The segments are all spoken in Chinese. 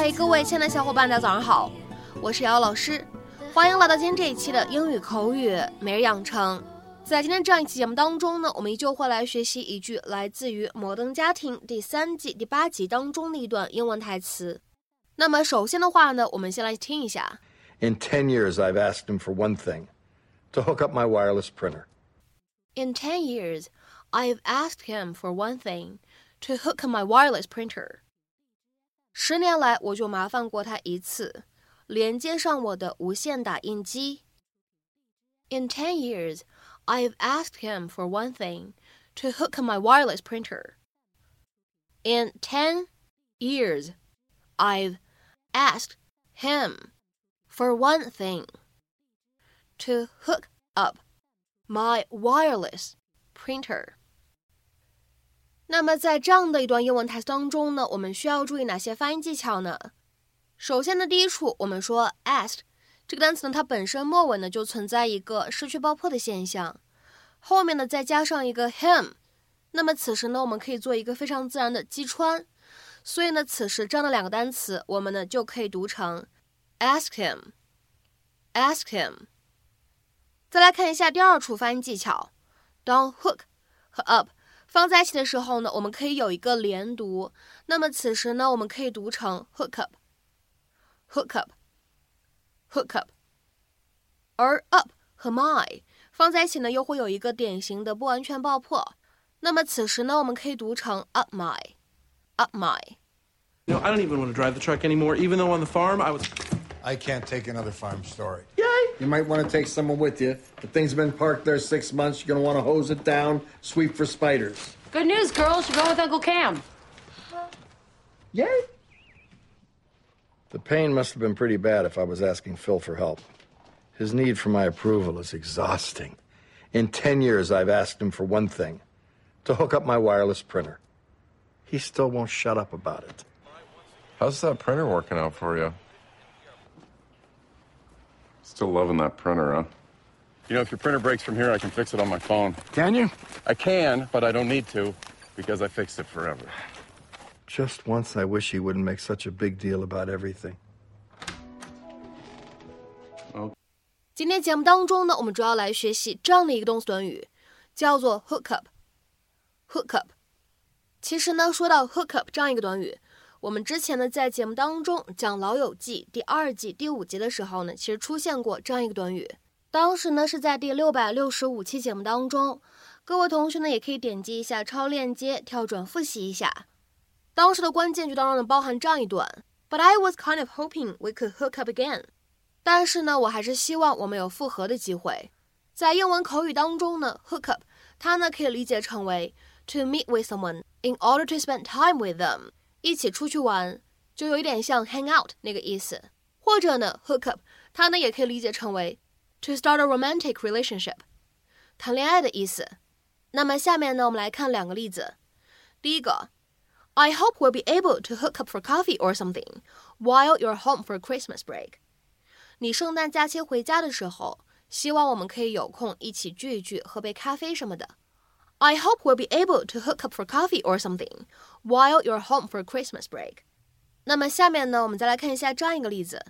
嗨，各位亲爱的小伙伴，大家早上好，我是瑶瑶老师，欢迎来到今天这一期的英语口语每日养成。在今天这样一期节目当中呢，我们依旧会来学习一句来自于《摩登家庭》第三季第八集当中的一段英文台词。那么首先的话呢，我们先来听一下。In ten years, I've asked him for one thing: to hook up my wireless printer. In ten years, I've asked him for one thing: to hook up my wireless printer. 十年来，我就麻烦过他一次，连接上我的无线打印机。In ten years, I've asked him for one thing: to hook up my wireless printer. In ten years, I've asked him for one thing: to hook up my wireless printer. 那么在这样的一段英文台词当中呢，我们需要注意哪些发音技巧呢？首先呢，第一处我们说 asked 这个单词呢，它本身末尾呢就存在一个失去爆破的现象，后面呢再加上一个 him，那么此时呢，我们可以做一个非常自然的击穿，所以呢，此时这样的两个单词，我们呢就可以读成 ask him，ask him。再来看一下第二处发音技巧，当 hook 和 up。放在一起的时候呢，我们可以有一个连读。那么此时呢，我们可以读成 hook up，hook up，hook up。而 up 和 my 放在一起呢，又会有一个典型的不完全爆破。那么此时呢，我们可以读成 up my，up my。You know, I don't even want to drive the truck anymore, even though on the farm I was. I can't take another farm story. Yay! You might want to take someone with you. The thing's been parked there six months. You're going to want to hose it down, sweep for spiders. Good news, girls. You're going with Uncle Cam. Yay! The pain must have been pretty bad if I was asking Phil for help. His need for my approval is exhausting. In 10 years, I've asked him for one thing to hook up my wireless printer. He still won't shut up about it. How's that printer working out for you? Still loving that printer, huh? You know, if your printer breaks from here, I can fix it on my phone. Can you? I can, but I don't need to because I fixed it forever. Just once, I wish he wouldn't make such a big deal about everything. 今天节目当中呢，我们主要来学习这样的一个动词短语，叫做 hook up。hook up。其实呢，说到 hook up 这样一个短语， 我们之前呢在节目当中讲《老友记》第二季第五集的时候呢，其实出现过这样一个短语。当时呢是在第六百六十五期节目当中，各位同学呢也可以点击一下超链接跳转复习一下。当时的关键句当中呢包含这样一段：But I was kind of hoping we could hook up again。但是呢，我还是希望我们有复合的机会。在英文口语当中呢，hook up 它呢可以理解成为 to meet with someone in order to spend time with them，一起出去玩，就有一点像 hang out 那个意思。或者呢，hook up 它呢也可以理解成为 to start a romantic relationship，谈恋爱的意思。那么下面呢，我们来看两个例子。第一个，I hope we'll be able to hook up for coffee or something while you're home for Christmas break。你圣诞假期回家的时候，希望我们可以有空一起聚一聚，喝杯咖啡什么的。I hope we'll be able to hook up for coffee or something while you're home for Christmas break。那么下面呢，我们再来看一下这样一个例子。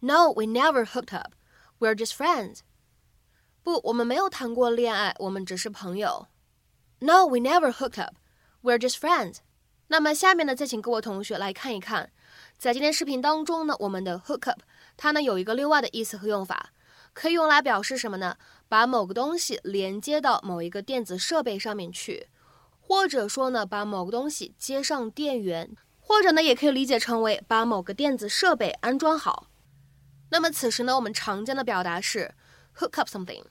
No, we never hooked up. We're just friends. 不，我们没有谈过恋爱，我们只是朋友。No, we never hooked up. We're just friends. 那么下面呢，再请各位同学来看一看，在今天视频当中呢，我们的 hook up 它呢有一个另外的意思和用法， 可以用来表示什么呢？把某个东西连接到某一个电子设备上面去，或者说呢，把某个东西接上电源，或者呢，也可以理解成为把某个电子设备安装好。那么此时呢，我们常见的表达是 hook up something，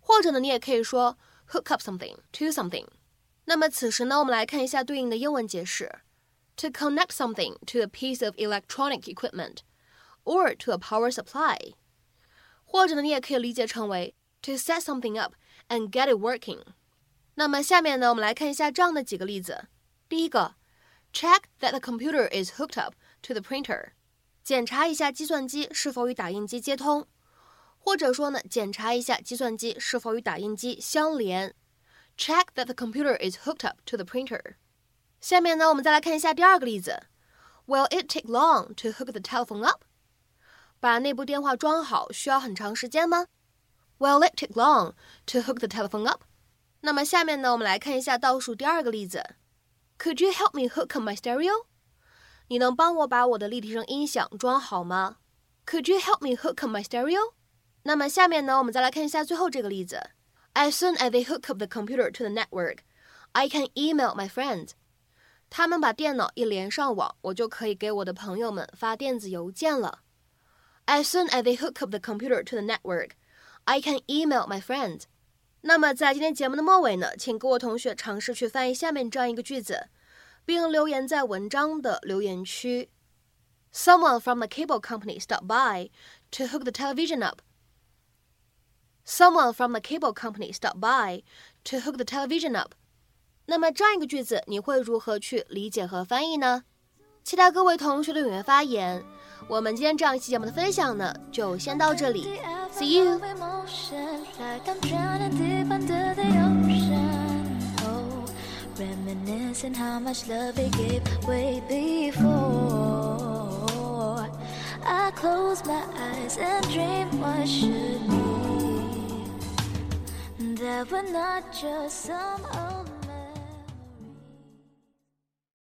或者呢，你也可以说 hook up something to something。那么此时呢，我们来看一下对应的英文解释：to connect something to a piece of electronic equipment or to a power supply。或者呢，你也可以理解成为 to set something up and get it working。那么下面呢，我们来看一下这样的几个例子。第一个，check that the computer is hooked up to the printer。检查一下计算机是否与打印机接通，或者说呢，检查一下计算机是否与打印机相连。Check that the computer is hooked up to the printer。下面呢，我们再来看一下第二个例子。 Will it take long to hook the telephone up？ 把那部电话装好需要很长时间吗？Will it take long to hook the telephone up？那么下面呢，我们来看一下倒数第二个例子。Could you help me hook up my stereo？你能帮我把我的立体声音响装好吗？Could you help me hook up my stereo？那么下面呢，我们再来看一下最后这个例子。As soon as they hook up the computer to the network, I can email my friends. 他们把电脑一连上网，我就可以给我的朋友们发电子邮件了。As soon as they hook up the computer to the network, I can email my friends. 那么在今天节目的末尾呢，请各位同学尝试去翻译下面这样一个句子，并留言在文章的留言区。Someone from the cable company stopped by to hook the television up. Someone from the cable company stopped by to hook the television up. 那么这样一个句子，你会如何去理解和翻译呢？期待各位同学的踊跃发言。 我们今天这样一期节目的分享呢，就先到这里。See you.